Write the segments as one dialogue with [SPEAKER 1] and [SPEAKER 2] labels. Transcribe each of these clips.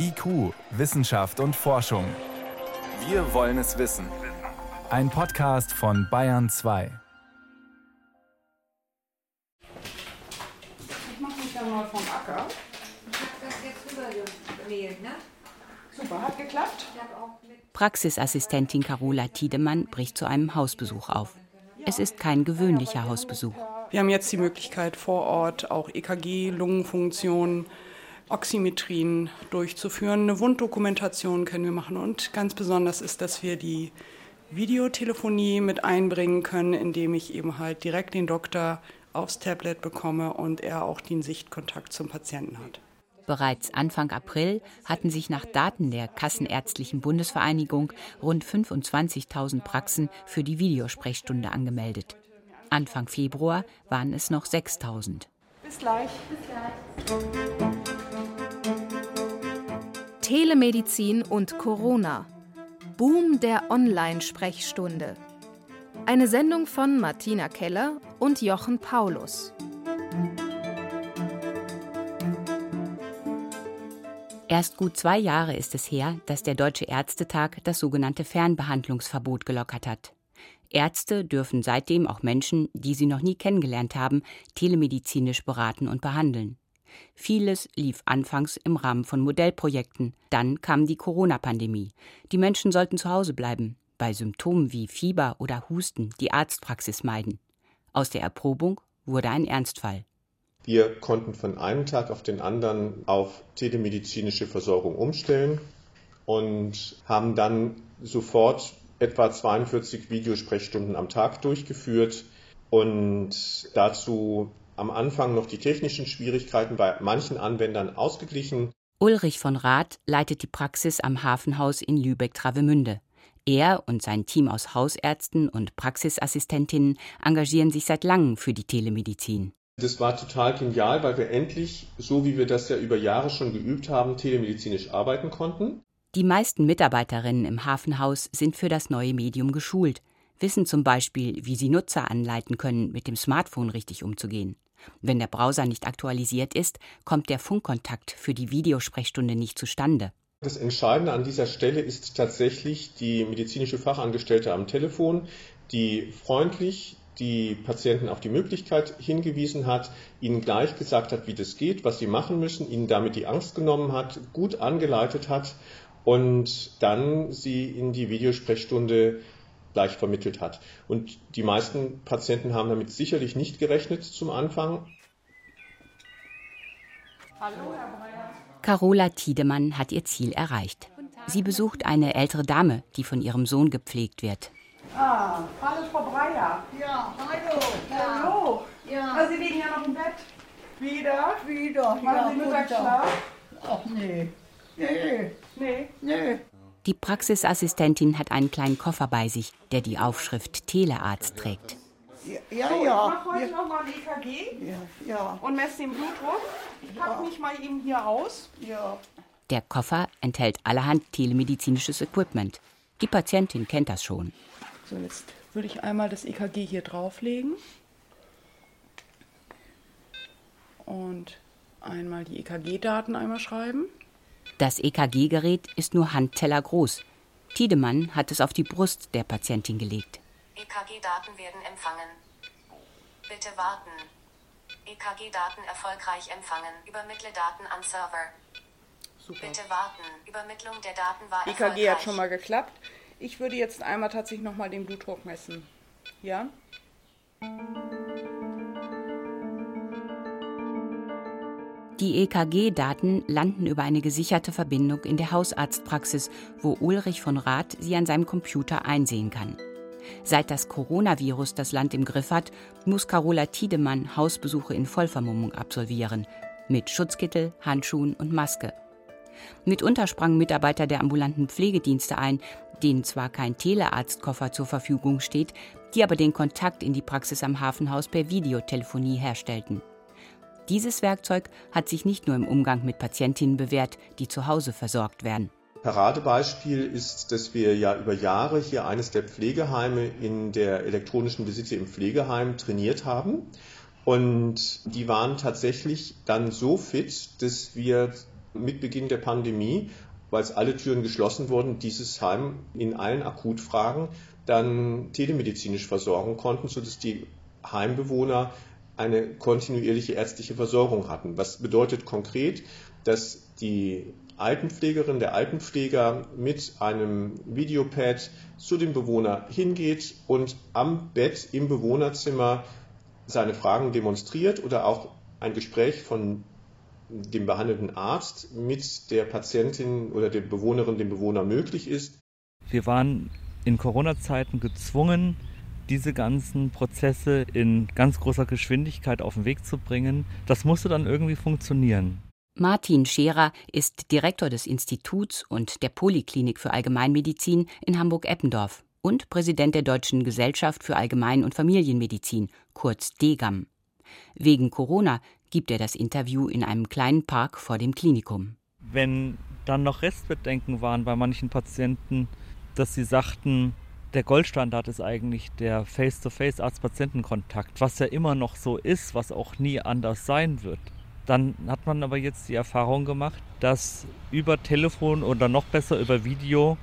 [SPEAKER 1] IQ, Wissenschaft und Forschung. Wir wollen es wissen. Ein Podcast von Bayern 2.
[SPEAKER 2] Ich mache mich dann mal vom Acker.
[SPEAKER 3] das jetzt rübergemailt, ne?
[SPEAKER 2] Super, hat geklappt.
[SPEAKER 4] Praxisassistentin Carola Tiedemann bricht zu einem Hausbesuch auf. Es ist kein gewöhnlicher Hausbesuch.
[SPEAKER 2] Wir haben jetzt die Möglichkeit, vor Ort auch EKG, Lungenfunktion, Oximetrien durchzuführen. Eine Wunddokumentation können wir machen. Und ganz besonders ist, dass wir die Videotelefonie mit einbringen können, indem ich eben halt direkt den Doktor aufs Tablet bekomme und er auch den Sichtkontakt zum Patienten hat.
[SPEAKER 4] Bereits Anfang April hatten sich nach Daten der Kassenärztlichen Bundesvereinigung rund 25.000 Praxen für die Videosprechstunde angemeldet. Anfang Februar waren es noch 6.000.
[SPEAKER 2] Bis gleich.
[SPEAKER 5] Telemedizin und Corona. Boom der Online-Sprechstunde. Eine Sendung von Martina Keller und Jochen Paulus.
[SPEAKER 4] Erst gut zwei Jahre ist es her, dass der Deutsche Ärztetag das sogenannte Fernbehandlungsverbot gelockert hat. Ärzte dürfen seitdem auch Menschen, die sie noch nie kennengelernt haben, telemedizinisch beraten und behandeln. Vieles lief anfangs im Rahmen von Modellprojekten. Dann kam die Corona-Pandemie. Die Menschen sollten zu Hause bleiben, bei Symptomen wie Fieber oder Husten die Arztpraxis meiden. Aus der Erprobung wurde ein Ernstfall.
[SPEAKER 6] Wir konnten von einem Tag auf den anderen auf telemedizinische Versorgung umstellen und haben dann sofort etwa 42 Videosprechstunden am Tag durchgeführt und dazu am Anfang noch die technischen Schwierigkeiten bei manchen Anwendern ausgeglichen.
[SPEAKER 4] Ulrich von Rath leitet die Praxis am Hafenhaus in Lübeck-Travemünde. Er und sein Team aus Hausärzten und Praxisassistentinnen engagieren sich seit langem für die Telemedizin.
[SPEAKER 6] Das war total genial, weil wir endlich, so wie wir das ja über Jahre schon geübt haben, telemedizinisch arbeiten konnten.
[SPEAKER 4] Die meisten Mitarbeiterinnen im Hafenhaus sind für das neue Medium geschult, wissen zum Beispiel, wie sie Nutzer anleiten können, mit dem Smartphone richtig umzugehen. Wenn der Browser nicht aktualisiert ist, kommt der Funkkontakt für die Videosprechstunde nicht zustande.
[SPEAKER 6] Das Entscheidende an dieser Stelle ist tatsächlich die medizinische Fachangestellte am Telefon, die freundlich die Patienten auf die Möglichkeit hingewiesen hat, ihnen gleich gesagt hat, wie das geht, was sie machen müssen, ihnen damit die Angst genommen hat, gut angeleitet hat und dann sie in die Videosprechstunde gleich vermittelt hat. Und die meisten Patienten haben damit sicherlich nicht gerechnet zum Anfang.
[SPEAKER 2] Hallo, Herr Breyer.
[SPEAKER 4] Carola Tiedemann hat ihr Ziel erreicht. Sie besucht eine ältere Dame, die von ihrem Sohn gepflegt wird.
[SPEAKER 2] Ah, hallo Frau Breyer.
[SPEAKER 3] Ja, hallo.
[SPEAKER 2] Hallo.
[SPEAKER 3] Ja.
[SPEAKER 2] Ah, Sie liegen ja noch im Bett. Wieder?
[SPEAKER 7] Wieder,
[SPEAKER 2] Machen
[SPEAKER 7] ja,
[SPEAKER 2] Sie Mittagsschlaf?
[SPEAKER 7] Tag. Ach nee. Nee,
[SPEAKER 2] Nee.
[SPEAKER 7] nee.
[SPEAKER 4] Die Praxisassistentin hat einen kleinen Koffer bei sich, der die Aufschrift Telearzt trägt.
[SPEAKER 7] Ja, ja.
[SPEAKER 2] So, ich mache heute
[SPEAKER 7] ja,
[SPEAKER 2] noch mal ein EKG
[SPEAKER 7] ja, ja,
[SPEAKER 2] und messe den Blutdruck. Ich pack mich mal eben hier aus.
[SPEAKER 7] ja.
[SPEAKER 4] Der Koffer enthält allerhand telemedizinisches Equipment. Die Patientin kennt das schon.
[SPEAKER 2] So, jetzt würde ich einmal das EKG hier drauflegen. Und einmal die EKG-Daten einmal schreiben.
[SPEAKER 4] Das EKG-Gerät ist nur Handteller groß. Tiedemann hat es auf die Brust der Patientin gelegt.
[SPEAKER 8] EKG-Daten werden empfangen. Bitte warten. EKG-Daten erfolgreich empfangen. Übermittle Daten an Server.
[SPEAKER 2] Super.
[SPEAKER 8] Bitte warten. Übermittlung der Daten war
[SPEAKER 2] EKG
[SPEAKER 8] erfolgreich.
[SPEAKER 2] hat schon mal geklappt. Ich würde jetzt einmal tatsächlich noch mal den Blutdruck messen. Ja?
[SPEAKER 4] Die EKG-Daten landen über eine gesicherte Verbindung in der Hausarztpraxis, wo Ulrich von Rath sie an seinem Computer einsehen kann. Seit das Coronavirus das Land im Griff hat, muss Carola Tiedemann Hausbesuche in Vollvermummung absolvieren, mit Schutzkittel, Handschuhen und Maske. Mitunter sprangen Mitarbeiter der ambulanten Pflegedienste ein, denen zwar kein Telearztkoffer zur Verfügung steht, die aber den Kontakt in die Praxis am Hafenhaus per Videotelefonie herstellten. Dieses Werkzeug hat sich nicht nur im Umgang mit Patientinnen bewährt, die zu Hause versorgt werden.
[SPEAKER 6] Paradebeispiel ist, dass wir ja über Jahre hier eines der Pflegeheime in der elektronischen Visite im Pflegeheim trainiert haben. Und die waren tatsächlich dann so fit, dass wir mit Beginn der Pandemie, weil es alle Türen geschlossen wurden, dieses Heim in allen Akutfragen dann telemedizinisch versorgen konnten, sodass die Heimbewohner eine kontinuierliche ärztliche Versorgung hatten. Was bedeutet konkret, dass die Altenpflegerin, der Altenpfleger mit einem Videopad zu dem Bewohner hingeht und am Bett im Bewohnerzimmer seine Fragen demonstriert oder auch ein Gespräch von dem behandelnden Arzt mit der Patientin oder der Bewohnerin, dem Bewohner möglich ist.
[SPEAKER 9] Wir waren in Corona-Zeiten gezwungen, diese ganzen Prozesse in ganz großer Geschwindigkeit auf den Weg zu bringen. Das musste dann irgendwie funktionieren.
[SPEAKER 4] Martin Scherer ist Direktor des Instituts und der Poliklinik für Allgemeinmedizin in Hamburg-Eppendorf und Präsident der Deutschen Gesellschaft für Allgemein- und Familienmedizin, kurz DGAM. Wegen Corona gibt er das Interview in einem kleinen Park vor dem Klinikum.
[SPEAKER 9] Wenn dann noch Restbedenken waren bei manchen Patienten, dass sie sagten, der Goldstandard ist eigentlich der Face-to-Face Arzt-Patienten-Kontakt, was ja immer noch so ist, was auch nie anders sein wird. Dann hat man aber jetzt die Erfahrung gemacht, dass über Telefon oder noch besser über Video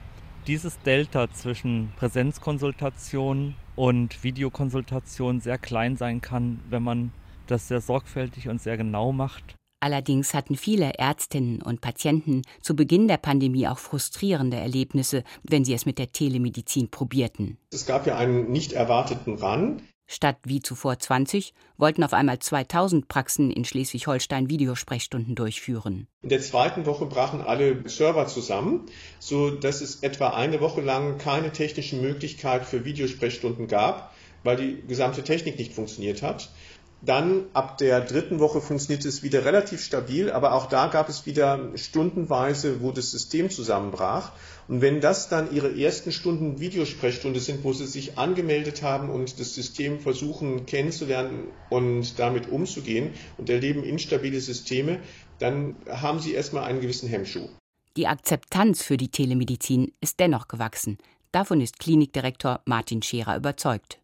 [SPEAKER 9] dieses Delta zwischen Präsenzkonsultation und Videokonsultation sehr klein sein kann, wenn man das sehr sorgfältig und sehr genau macht.
[SPEAKER 4] Allerdings hatten viele Ärztinnen und Patienten zu Beginn der Pandemie auch frustrierende Erlebnisse, wenn sie es mit der Telemedizin probierten.
[SPEAKER 6] Es gab ja einen nicht erwarteten Run.
[SPEAKER 4] Statt wie zuvor 20 wollten auf einmal 2000 Praxen in Schleswig-Holstein Videosprechstunden durchführen.
[SPEAKER 6] In der zweiten Woche brachen alle Server zusammen, so dass es etwa eine Woche lang keine technische Möglichkeit für Videosprechstunden gab, weil die gesamte Technik nicht funktioniert hat. Dann ab der dritten Woche funktionierte es wieder relativ stabil, aber auch da gab es wieder stundenweise, wo das System zusammenbrach. Und wenn das dann Ihre ersten Stunden Videosprechstunde sind, wo Sie sich angemeldet haben und das System versuchen kennenzulernen und damit umzugehen und erleben instabile Systeme, dann haben Sie erstmal einen gewissen Hemmschuh.
[SPEAKER 4] Die Akzeptanz für die Telemedizin ist dennoch gewachsen. Davon ist Klinikdirektor Martin Scherer überzeugt.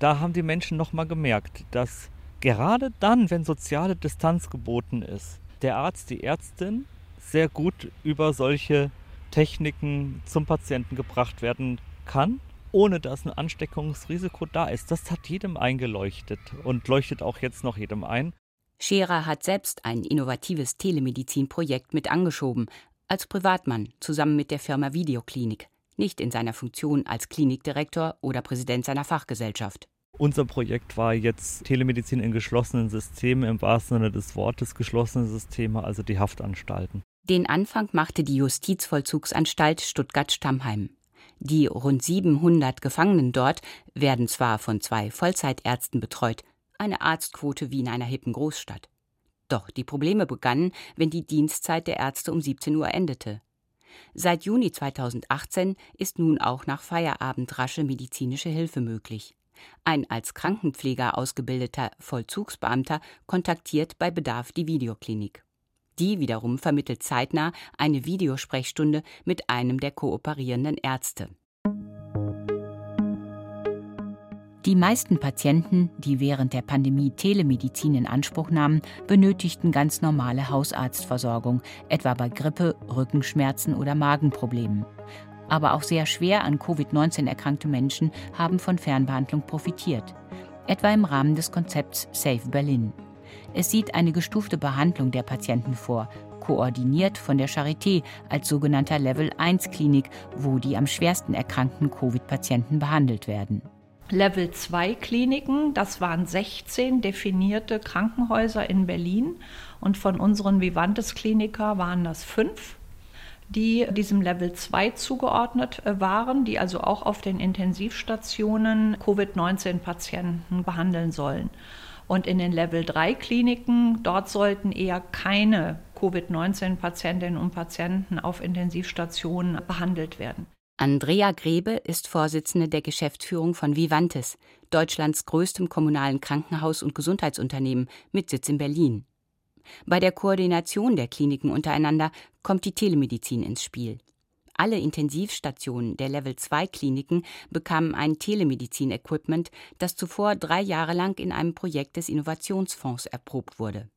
[SPEAKER 9] Da haben die Menschen nochmal gemerkt, dass gerade dann, wenn soziale Distanz geboten ist, der Arzt, die Ärztin sehr gut über solche Techniken zum Patienten gebracht werden kann, ohne dass ein Ansteckungsrisiko da ist. Das hat jedem eingeleuchtet und leuchtet auch jetzt noch jedem ein.
[SPEAKER 4] Scherer hat selbst ein innovatives Telemedizinprojekt mit angeschoben, als Privatmann zusammen mit der Firma Videoklinik, nicht in seiner Funktion als Klinikdirektor oder Präsident seiner Fachgesellschaft.
[SPEAKER 9] Unser Projekt war jetzt Telemedizin in geschlossenen Systemen, im wahrsten Sinne des Wortes geschlossene Systeme, also die Haftanstalten.
[SPEAKER 4] Den Anfang machte die Justizvollzugsanstalt Stuttgart-Stammheim. Die rund 700 Gefangenen dort werden zwar von zwei Vollzeitärzten betreut, eine Arztquote wie in einer hippen Großstadt. Doch die Probleme begannen, wenn die Dienstzeit der Ärzte um 17 Uhr endete. Seit Juni 2018 ist nun auch nach Feierabend rasche medizinische Hilfe möglich. Ein als Krankenpfleger ausgebildeter Vollzugsbeamter kontaktiert bei Bedarf die Videoklinik. Die wiederum vermittelt zeitnah eine Videosprechstunde mit einem der kooperierenden Ärzte. Die meisten Patienten, die während der Pandemie Telemedizin in Anspruch nahmen, benötigten ganz normale Hausarztversorgung, etwa bei Grippe, Rückenschmerzen oder Magenproblemen aber auch sehr schwer an Covid-19 erkrankte Menschen haben von Fernbehandlung profitiert, etwa im Rahmen des Konzepts Safe Berlin. Es sieht eine gestufte Behandlung der Patienten vor, koordiniert von der Charité als sogenannter Level 1 Klinik, wo die am schwersten erkrankten Covid-Patienten behandelt werden.
[SPEAKER 10] Level 2 Kliniken, das waren 16 definierte Krankenhäuser in Berlin und von unseren Vivantes Kliniker waren das fünf die diesem Level 2 zugeordnet äh, waren, die also auch auf den Intensivstationen Covid-19-Patienten behandeln sollen. Und in den Level 3 Kliniken, dort sollten eher keine Covid-19-Patientinnen und Patienten auf Intensivstationen behandelt werden.
[SPEAKER 4] Andrea Grebe ist Vorsitzende der Geschäftsführung von Vivantes, Deutschlands größtem kommunalen Krankenhaus und Gesundheitsunternehmen mit Sitz in Berlin. Bei der Koordination der Kliniken untereinander kommt die Telemedizin ins Spiel. Alle Intensivstationen der Level 2 Kliniken bekamen ein Telemedizin-Equipment, das zuvor drei Jahre lang in einem Projekt des Innovationsfonds erprobt wurde.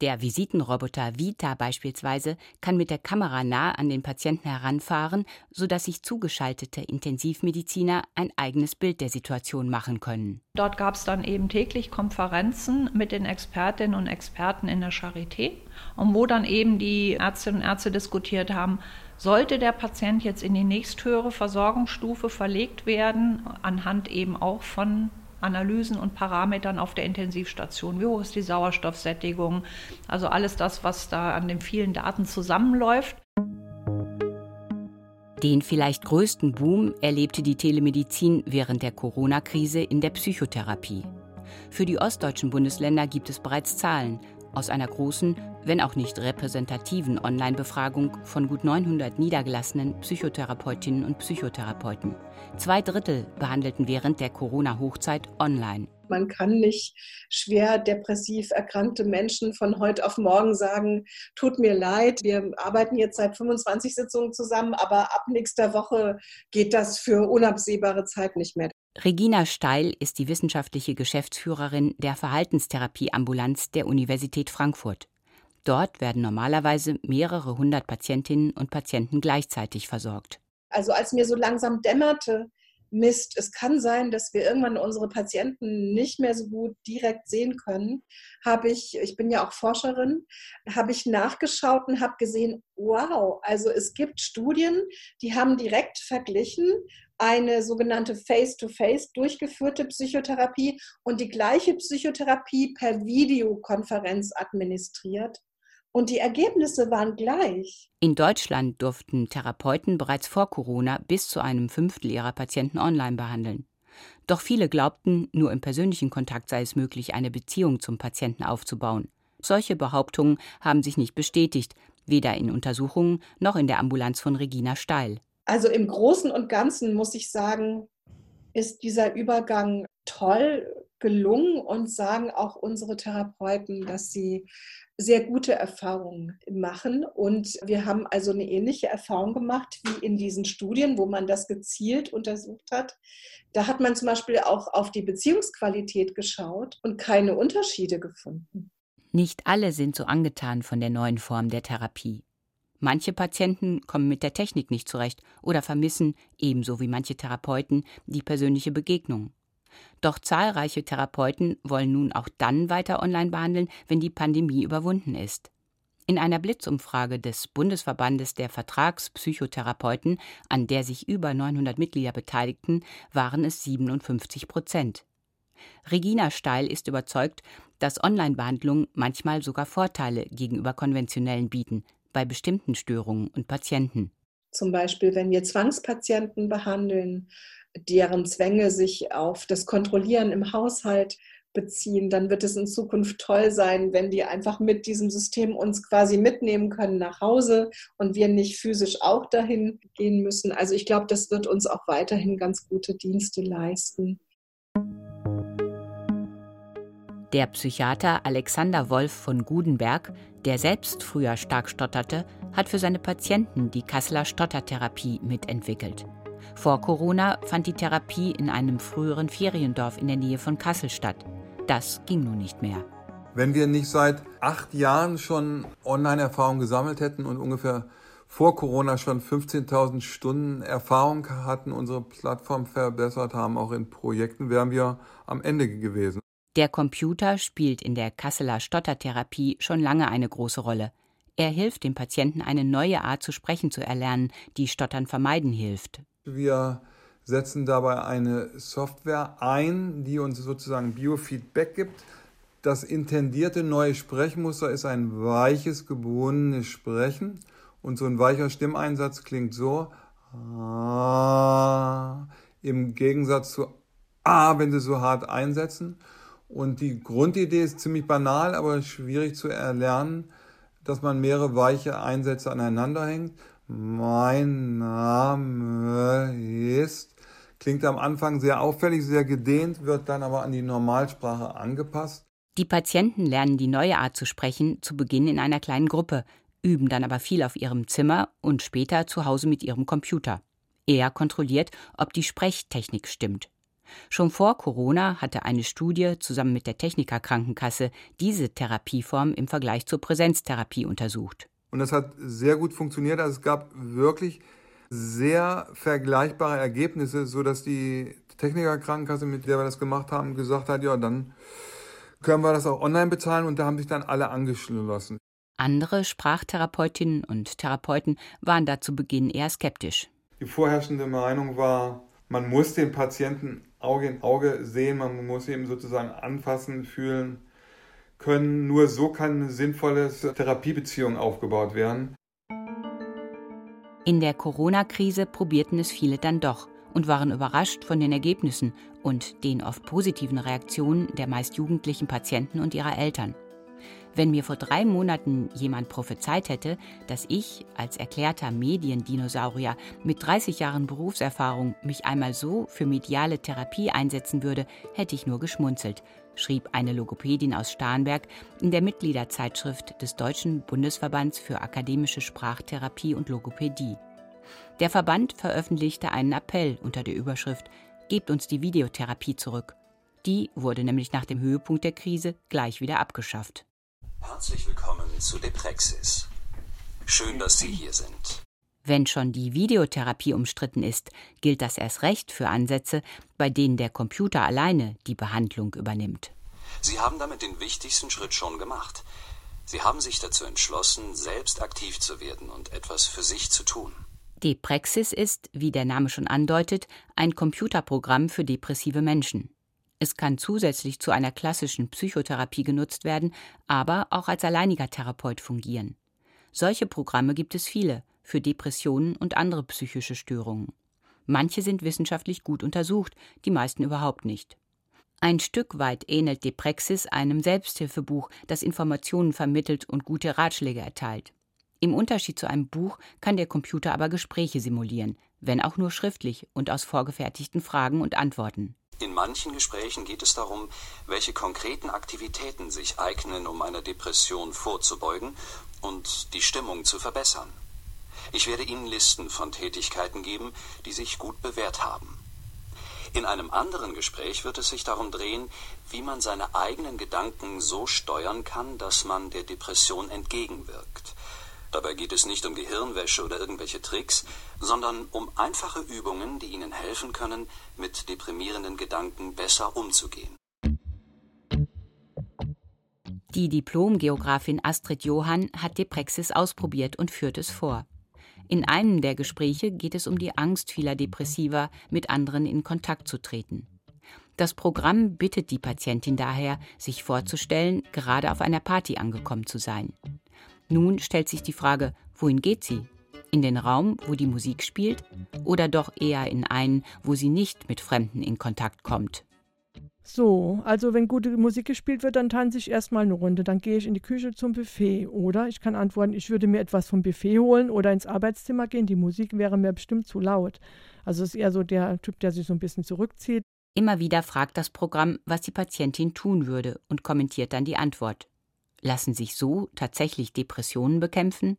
[SPEAKER 4] Der Visitenroboter Vita beispielsweise kann mit der Kamera nah an den Patienten heranfahren, sodass sich zugeschaltete Intensivmediziner ein eigenes Bild der Situation machen können.
[SPEAKER 10] Dort gab es dann eben täglich Konferenzen mit den Expertinnen und Experten in der Charité, wo dann eben die Ärztinnen und Ärzte diskutiert haben, sollte der Patient jetzt in die nächsthöhere Versorgungsstufe verlegt werden, anhand eben auch von Analysen und Parametern auf der Intensivstation. Wie hoch ist die Sauerstoffsättigung? Also alles das, was da an den vielen Daten zusammenläuft.
[SPEAKER 4] Den vielleicht größten Boom erlebte die Telemedizin während der Corona-Krise in der Psychotherapie. Für die ostdeutschen Bundesländer gibt es bereits Zahlen aus einer großen, wenn auch nicht repräsentativen Online-Befragung von gut 900 niedergelassenen Psychotherapeutinnen und Psychotherapeuten. Zwei Drittel behandelten während der Corona-Hochzeit online.
[SPEAKER 11] Man kann nicht schwer depressiv erkrankte Menschen von heute auf morgen sagen, tut mir leid, wir arbeiten jetzt seit 25 Sitzungen zusammen, aber ab nächster Woche geht das für unabsehbare Zeit nicht mehr.
[SPEAKER 4] Regina Steil ist die wissenschaftliche Geschäftsführerin der Verhaltenstherapieambulanz der Universität Frankfurt. Dort werden normalerweise mehrere hundert Patientinnen und Patienten gleichzeitig versorgt.
[SPEAKER 11] Also als mir so langsam dämmerte, Mist, es kann sein, dass wir irgendwann unsere Patienten nicht mehr so gut direkt sehen können, habe ich, ich bin ja auch Forscherin, habe ich nachgeschaut und habe gesehen, wow, also es gibt Studien, die haben direkt verglichen eine sogenannte Face-to-Face -face durchgeführte Psychotherapie und die gleiche Psychotherapie per Videokonferenz administriert. Und die Ergebnisse waren gleich.
[SPEAKER 4] In Deutschland durften Therapeuten bereits vor Corona bis zu einem Fünftel ihrer Patienten online behandeln. Doch viele glaubten, nur im persönlichen Kontakt sei es möglich, eine Beziehung zum Patienten aufzubauen. Solche Behauptungen haben sich nicht bestätigt, weder in Untersuchungen noch in der Ambulanz von Regina Steil.
[SPEAKER 11] Also im Großen und Ganzen muss ich sagen, ist dieser Übergang toll gelungen und sagen auch unsere Therapeuten, dass sie sehr gute Erfahrungen machen. Und wir haben also eine ähnliche Erfahrung gemacht wie in diesen Studien, wo man das gezielt untersucht hat. Da hat man zum Beispiel auch auf die Beziehungsqualität geschaut und keine Unterschiede gefunden.
[SPEAKER 4] Nicht alle sind so angetan von der neuen Form der Therapie. Manche Patienten kommen mit der Technik nicht zurecht oder vermissen, ebenso wie manche Therapeuten, die persönliche Begegnung. Doch zahlreiche Therapeuten wollen nun auch dann weiter online behandeln, wenn die Pandemie überwunden ist. In einer Blitzumfrage des Bundesverbandes der Vertragspsychotherapeuten, an der sich über 900 Mitglieder beteiligten, waren es 57 Prozent. Regina Steil ist überzeugt, dass Online-Behandlungen manchmal sogar Vorteile gegenüber konventionellen bieten, bei bestimmten Störungen und Patienten.
[SPEAKER 11] Zum Beispiel, wenn wir Zwangspatienten behandeln, deren Zwänge sich auf das Kontrollieren im Haushalt beziehen, dann wird es in Zukunft toll sein, wenn die einfach mit diesem System uns quasi mitnehmen können nach Hause und wir nicht physisch auch dahin gehen müssen. Also ich glaube, das wird uns auch weiterhin ganz gute Dienste leisten.
[SPEAKER 4] Der Psychiater Alexander Wolf von Gudenberg, der selbst früher stark stotterte, hat für seine Patienten die Kasseler Stottertherapie mitentwickelt. Vor Corona fand die Therapie in einem früheren Feriendorf in der Nähe von Kassel statt. Das ging nun nicht mehr.
[SPEAKER 12] Wenn wir nicht seit acht Jahren schon Online-Erfahrung gesammelt hätten und ungefähr vor Corona schon 15.000 Stunden Erfahrung hatten, unsere Plattform verbessert haben, auch in Projekten, wären wir am Ende gewesen.
[SPEAKER 4] Der Computer spielt in der Kasseler Stottertherapie schon lange eine große Rolle. Er hilft dem Patienten, eine neue Art zu sprechen zu erlernen, die Stottern vermeiden hilft.
[SPEAKER 12] Wir setzen dabei eine Software ein, die uns sozusagen Biofeedback gibt. Das intendierte neue Sprechmuster ist ein weiches, gebundenes Sprechen. Und so ein weicher Stimmeinsatz klingt so. Ah, Im Gegensatz zu Ah, wenn Sie so hart einsetzen. Und die Grundidee ist ziemlich banal, aber schwierig zu erlernen, dass man mehrere weiche Einsätze aneinander hängt. Mein Name ist, klingt am Anfang sehr auffällig, sehr gedehnt, wird dann aber an die Normalsprache angepasst.
[SPEAKER 4] Die Patienten lernen die neue Art zu sprechen zu Beginn in einer kleinen Gruppe, üben dann aber viel auf ihrem Zimmer und später zu Hause mit ihrem Computer. Er kontrolliert, ob die Sprechtechnik stimmt. Schon vor Corona hatte eine Studie zusammen mit der Techniker Krankenkasse diese Therapieform im Vergleich zur Präsenztherapie untersucht.
[SPEAKER 12] Und das hat sehr gut funktioniert. Also es gab wirklich sehr vergleichbare Ergebnisse, sodass die Techniker Krankenkasse, mit der wir das gemacht haben, gesagt hat, ja, dann können wir das auch online bezahlen und da haben sich dann alle angeschlossen.
[SPEAKER 4] Andere Sprachtherapeutinnen und Therapeuten waren da zu Beginn eher skeptisch.
[SPEAKER 12] Die vorherrschende Meinung war, man muss den Patienten Auge in Auge sehen, man muss ihn sozusagen anfassen, fühlen können. Nur so kann eine sinnvolle Therapiebeziehung aufgebaut werden.
[SPEAKER 4] In der Corona-Krise probierten es viele dann doch und waren überrascht von den Ergebnissen und den oft positiven Reaktionen der meist jugendlichen Patienten und ihrer Eltern. Wenn mir vor drei Monaten jemand prophezeit hätte, dass ich als erklärter Mediendinosaurier mit 30 Jahren Berufserfahrung mich einmal so für mediale Therapie einsetzen würde, hätte ich nur geschmunzelt, schrieb eine Logopädin aus Starnberg in der Mitgliederzeitschrift des Deutschen Bundesverbands für akademische Sprachtherapie und Logopädie. Der Verband veröffentlichte einen Appell unter der Überschrift Gebt uns die Videotherapie zurück. Die wurde nämlich nach dem Höhepunkt der Krise gleich wieder abgeschafft.
[SPEAKER 13] Herzlich willkommen zu Deprexis. Schön, dass Sie hier sind.
[SPEAKER 4] Wenn schon die Videotherapie umstritten ist, gilt das erst recht für Ansätze, bei denen der Computer alleine die Behandlung übernimmt.
[SPEAKER 13] Sie haben damit den wichtigsten Schritt schon gemacht. Sie haben sich dazu entschlossen, selbst aktiv zu werden und etwas für sich zu tun.
[SPEAKER 4] Deprexis ist, wie der Name schon andeutet, ein Computerprogramm für depressive Menschen. Es kann zusätzlich zu einer klassischen Psychotherapie genutzt werden, aber auch als alleiniger Therapeut fungieren. Solche Programme gibt es viele für Depressionen und andere psychische Störungen. Manche sind wissenschaftlich gut untersucht, die meisten überhaupt nicht. Ein Stück weit ähnelt Deprexis einem Selbsthilfebuch, das Informationen vermittelt und gute Ratschläge erteilt. Im Unterschied zu einem Buch kann der Computer aber Gespräche simulieren, wenn auch nur schriftlich und aus vorgefertigten Fragen und Antworten.
[SPEAKER 13] In manchen Gesprächen geht es darum, welche konkreten Aktivitäten sich eignen, um einer Depression vorzubeugen und die Stimmung zu verbessern. Ich werde Ihnen Listen von Tätigkeiten geben, die sich gut bewährt haben. In einem anderen Gespräch wird es sich darum drehen, wie man seine eigenen Gedanken so steuern kann, dass man der Depression entgegenwirkt. Dabei geht es nicht um Gehirnwäsche oder irgendwelche Tricks, sondern um einfache Übungen, die Ihnen helfen können, mit deprimierenden Gedanken besser umzugehen.
[SPEAKER 4] Die Diplomgeografin Astrid Johann hat Deprexis ausprobiert und führt es vor. In einem der Gespräche geht es um die Angst vieler Depressiver, mit anderen in Kontakt zu treten. Das Programm bittet die Patientin daher, sich vorzustellen, gerade auf einer Party angekommen zu sein. Nun stellt sich die Frage, wohin geht sie? In den Raum, wo die Musik spielt, oder doch eher in einen, wo sie nicht mit Fremden in Kontakt kommt?
[SPEAKER 14] So, also wenn gute Musik gespielt wird, dann tanze ich erstmal eine Runde. Dann gehe ich in die Küche zum Buffet. Oder ich kann antworten, ich würde mir etwas vom Buffet holen oder ins Arbeitszimmer gehen. Die Musik wäre mir bestimmt zu laut. Also es ist eher so der Typ, der sich so ein bisschen zurückzieht.
[SPEAKER 4] Immer wieder fragt das Programm, was die Patientin tun würde und kommentiert dann die Antwort. Lassen sich so tatsächlich Depressionen bekämpfen?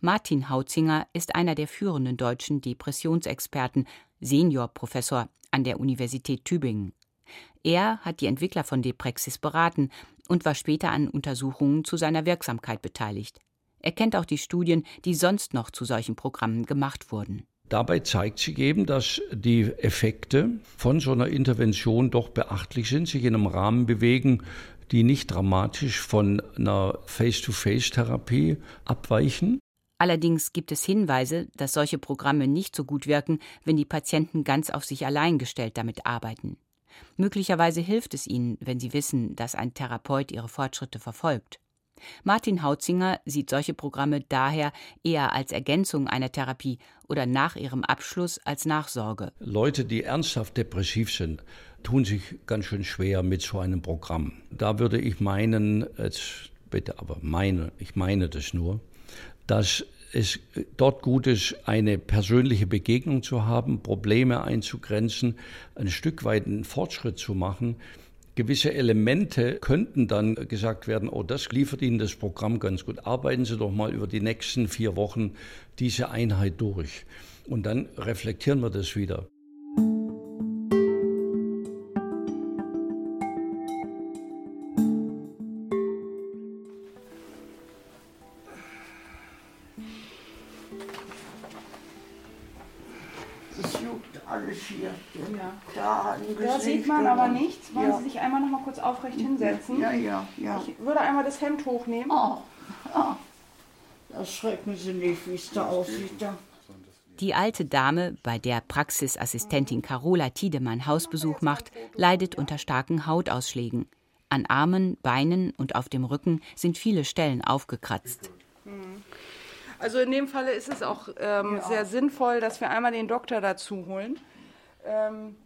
[SPEAKER 4] Martin Hautzinger ist einer der führenden deutschen Depressionsexperten, Seniorprofessor an der Universität Tübingen. Er hat die Entwickler von Deprexis beraten und war später an Untersuchungen zu seiner Wirksamkeit beteiligt. Er kennt auch die Studien, die sonst noch zu solchen Programmen gemacht wurden.
[SPEAKER 15] Dabei zeigt sich eben, dass die Effekte von so einer Intervention doch beachtlich sind, sich in einem Rahmen bewegen, die nicht dramatisch von einer Face-to-Face-Therapie abweichen.
[SPEAKER 4] Allerdings gibt es Hinweise, dass solche Programme nicht so gut wirken, wenn die Patienten ganz auf sich allein gestellt damit arbeiten. Möglicherweise hilft es ihnen, wenn sie wissen, dass ein Therapeut ihre Fortschritte verfolgt. Martin Hautzinger sieht solche Programme daher eher als Ergänzung einer Therapie oder nach ihrem Abschluss als Nachsorge.
[SPEAKER 15] Leute, die ernsthaft depressiv sind, tun sich ganz schön schwer mit so einem Programm. Da würde ich meinen, jetzt bitte aber meine, ich meine das nur, dass es dort gut ist, eine persönliche Begegnung zu haben, Probleme einzugrenzen, ein Stück weit einen Fortschritt zu machen. Gewisse Elemente könnten dann gesagt werden, oh, das liefert Ihnen das Programm ganz gut. Arbeiten Sie doch mal über die nächsten vier Wochen diese Einheit durch. Und dann reflektieren wir das wieder.
[SPEAKER 2] Kurz aufrecht hinsetzen?
[SPEAKER 7] Ja, ja, ja.
[SPEAKER 2] Ich würde einmal das Hemd hochnehmen.
[SPEAKER 7] Oh, oh. Erschrecken Sie nicht, wie es da aussieht. Da.
[SPEAKER 4] Die alte Dame, bei der Praxisassistentin Carola Tiedemann Hausbesuch macht, leidet unter starken Hautausschlägen. An Armen, Beinen und auf dem Rücken sind viele Stellen aufgekratzt.
[SPEAKER 2] Hm. Also in dem Falle ist es auch ähm, sehr sinnvoll, dass wir einmal den Doktor dazu holen. Ähm,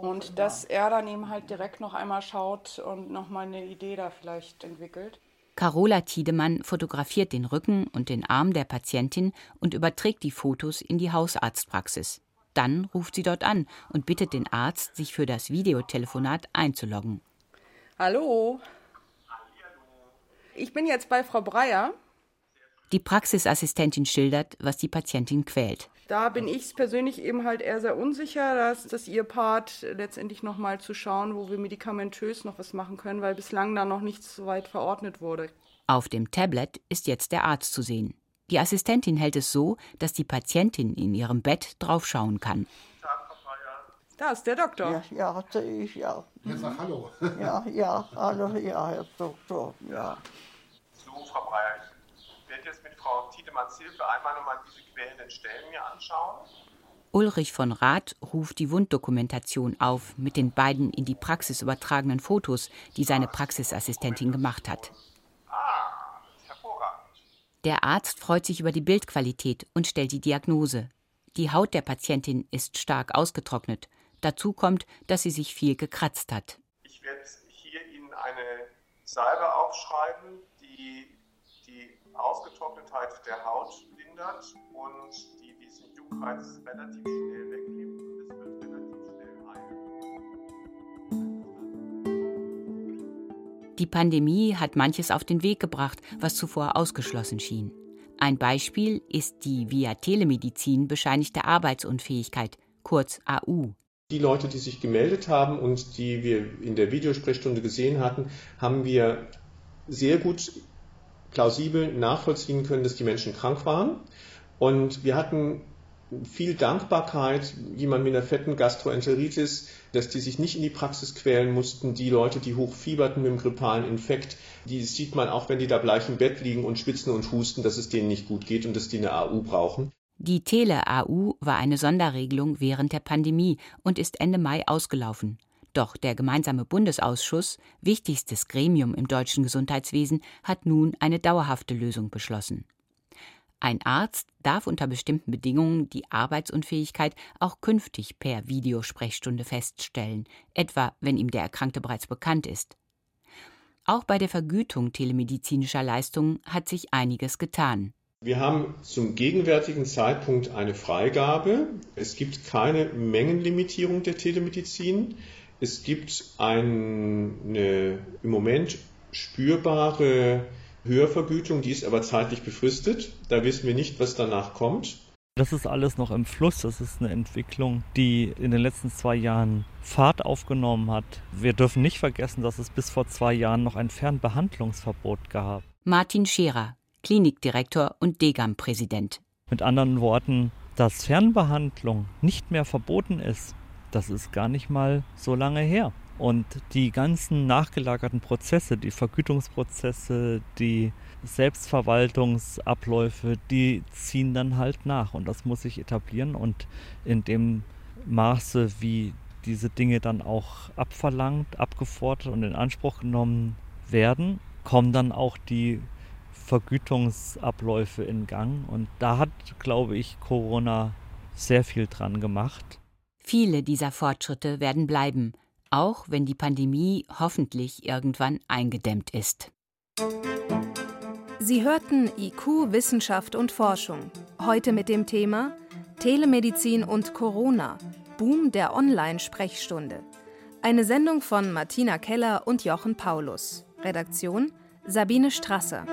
[SPEAKER 2] und dass er dann eben halt direkt noch einmal schaut und noch mal eine Idee da vielleicht entwickelt.
[SPEAKER 4] Carola Tiedemann fotografiert den Rücken und den Arm der Patientin und überträgt die Fotos in die Hausarztpraxis. Dann ruft sie dort an und bittet den Arzt, sich für das Videotelefonat einzuloggen.
[SPEAKER 2] Hallo. Ich bin jetzt bei Frau Breyer.
[SPEAKER 4] Die Praxisassistentin schildert, was die Patientin quält.
[SPEAKER 2] Da bin ich persönlich eben halt eher sehr unsicher, dass das ihr Part letztendlich noch mal zu schauen, wo wir medikamentös noch was machen können, weil bislang da noch nichts so weit verordnet wurde.
[SPEAKER 4] Auf dem Tablet ist jetzt der Arzt zu sehen. Die Assistentin hält es so, dass die Patientin in ihrem Bett draufschauen kann.
[SPEAKER 2] Da ist der Doktor.
[SPEAKER 7] Ja, ja, sehe ich, ja.
[SPEAKER 16] Jetzt sag Hallo.
[SPEAKER 7] Ja, ja, hallo, ja, Herr Doktor, ja.
[SPEAKER 6] So, Frau Breyer, ich werde jetzt Frau Tiedemanns Hilfe einmal nochmal diese quälenden Stellen mir anschauen.
[SPEAKER 4] Ulrich von Rath ruft die Wunddokumentation auf mit den beiden in die Praxis übertragenen Fotos, die seine Praxisassistentin gemacht hat. Der Arzt freut sich über die Bildqualität und stellt die Diagnose. Die Haut der Patientin ist stark ausgetrocknet. Dazu kommt, dass sie sich viel gekratzt hat.
[SPEAKER 6] Ich werde hier Ihnen eine Salbe aufschreiben, die Ausgetrocknetheit der Haut lindert und die diesen Juckreiz relativ schnell wegnimmt und es wird relativ schnell heilen.
[SPEAKER 4] Die Pandemie hat manches auf den Weg gebracht, was zuvor ausgeschlossen schien. Ein Beispiel ist die via Telemedizin bescheinigte Arbeitsunfähigkeit, kurz AU.
[SPEAKER 6] Die Leute, die sich gemeldet haben und die wir in der Videosprechstunde gesehen hatten, haben wir sehr gut plausibel nachvollziehen können, dass die Menschen krank waren. Und wir hatten viel Dankbarkeit, jemand mit einer fetten Gastroenteritis, dass die sich nicht in die Praxis quälen mussten. Die Leute, die hochfieberten mit dem grippalen Infekt, die sieht man auch, wenn die da bleich im Bett liegen und schwitzen und husten, dass es denen nicht gut geht und dass die eine AU brauchen.
[SPEAKER 4] Die Tele-AU war eine Sonderregelung während der Pandemie und ist Ende Mai ausgelaufen. Doch der gemeinsame Bundesausschuss, wichtigstes Gremium im deutschen Gesundheitswesen, hat nun eine dauerhafte Lösung beschlossen. Ein Arzt darf unter bestimmten Bedingungen die Arbeitsunfähigkeit auch künftig per Videosprechstunde feststellen, etwa wenn ihm der Erkrankte bereits bekannt ist. Auch bei der Vergütung telemedizinischer Leistungen hat sich einiges getan.
[SPEAKER 6] Wir haben zum gegenwärtigen Zeitpunkt eine Freigabe. Es gibt keine Mengenlimitierung der Telemedizin. Es gibt eine im Moment spürbare Höhervergütung, die ist aber zeitlich befristet. Da wissen wir nicht, was danach kommt.
[SPEAKER 9] Das ist alles noch im Fluss. Das ist eine Entwicklung, die in den letzten zwei Jahren Fahrt aufgenommen hat. Wir dürfen nicht vergessen, dass es bis vor zwei Jahren noch ein Fernbehandlungsverbot gab.
[SPEAKER 4] Martin Scherer, Klinikdirektor und Degam-Präsident.
[SPEAKER 9] Mit anderen Worten, dass Fernbehandlung nicht mehr verboten ist, das ist gar nicht mal so lange her. Und die ganzen nachgelagerten Prozesse, die Vergütungsprozesse, die Selbstverwaltungsabläufe, die ziehen dann halt nach. Und das muss sich etablieren. Und in dem Maße, wie diese Dinge dann auch abverlangt, abgefordert und in Anspruch genommen werden, kommen dann auch die Vergütungsabläufe in Gang. Und da hat, glaube ich, Corona sehr viel dran gemacht.
[SPEAKER 4] Viele dieser Fortschritte werden bleiben, auch wenn die Pandemie hoffentlich irgendwann eingedämmt ist.
[SPEAKER 5] Sie hörten IQ, Wissenschaft und Forschung. Heute mit dem Thema Telemedizin und Corona. Boom der Online-Sprechstunde. Eine Sendung von Martina Keller und Jochen Paulus. Redaktion Sabine Strasser.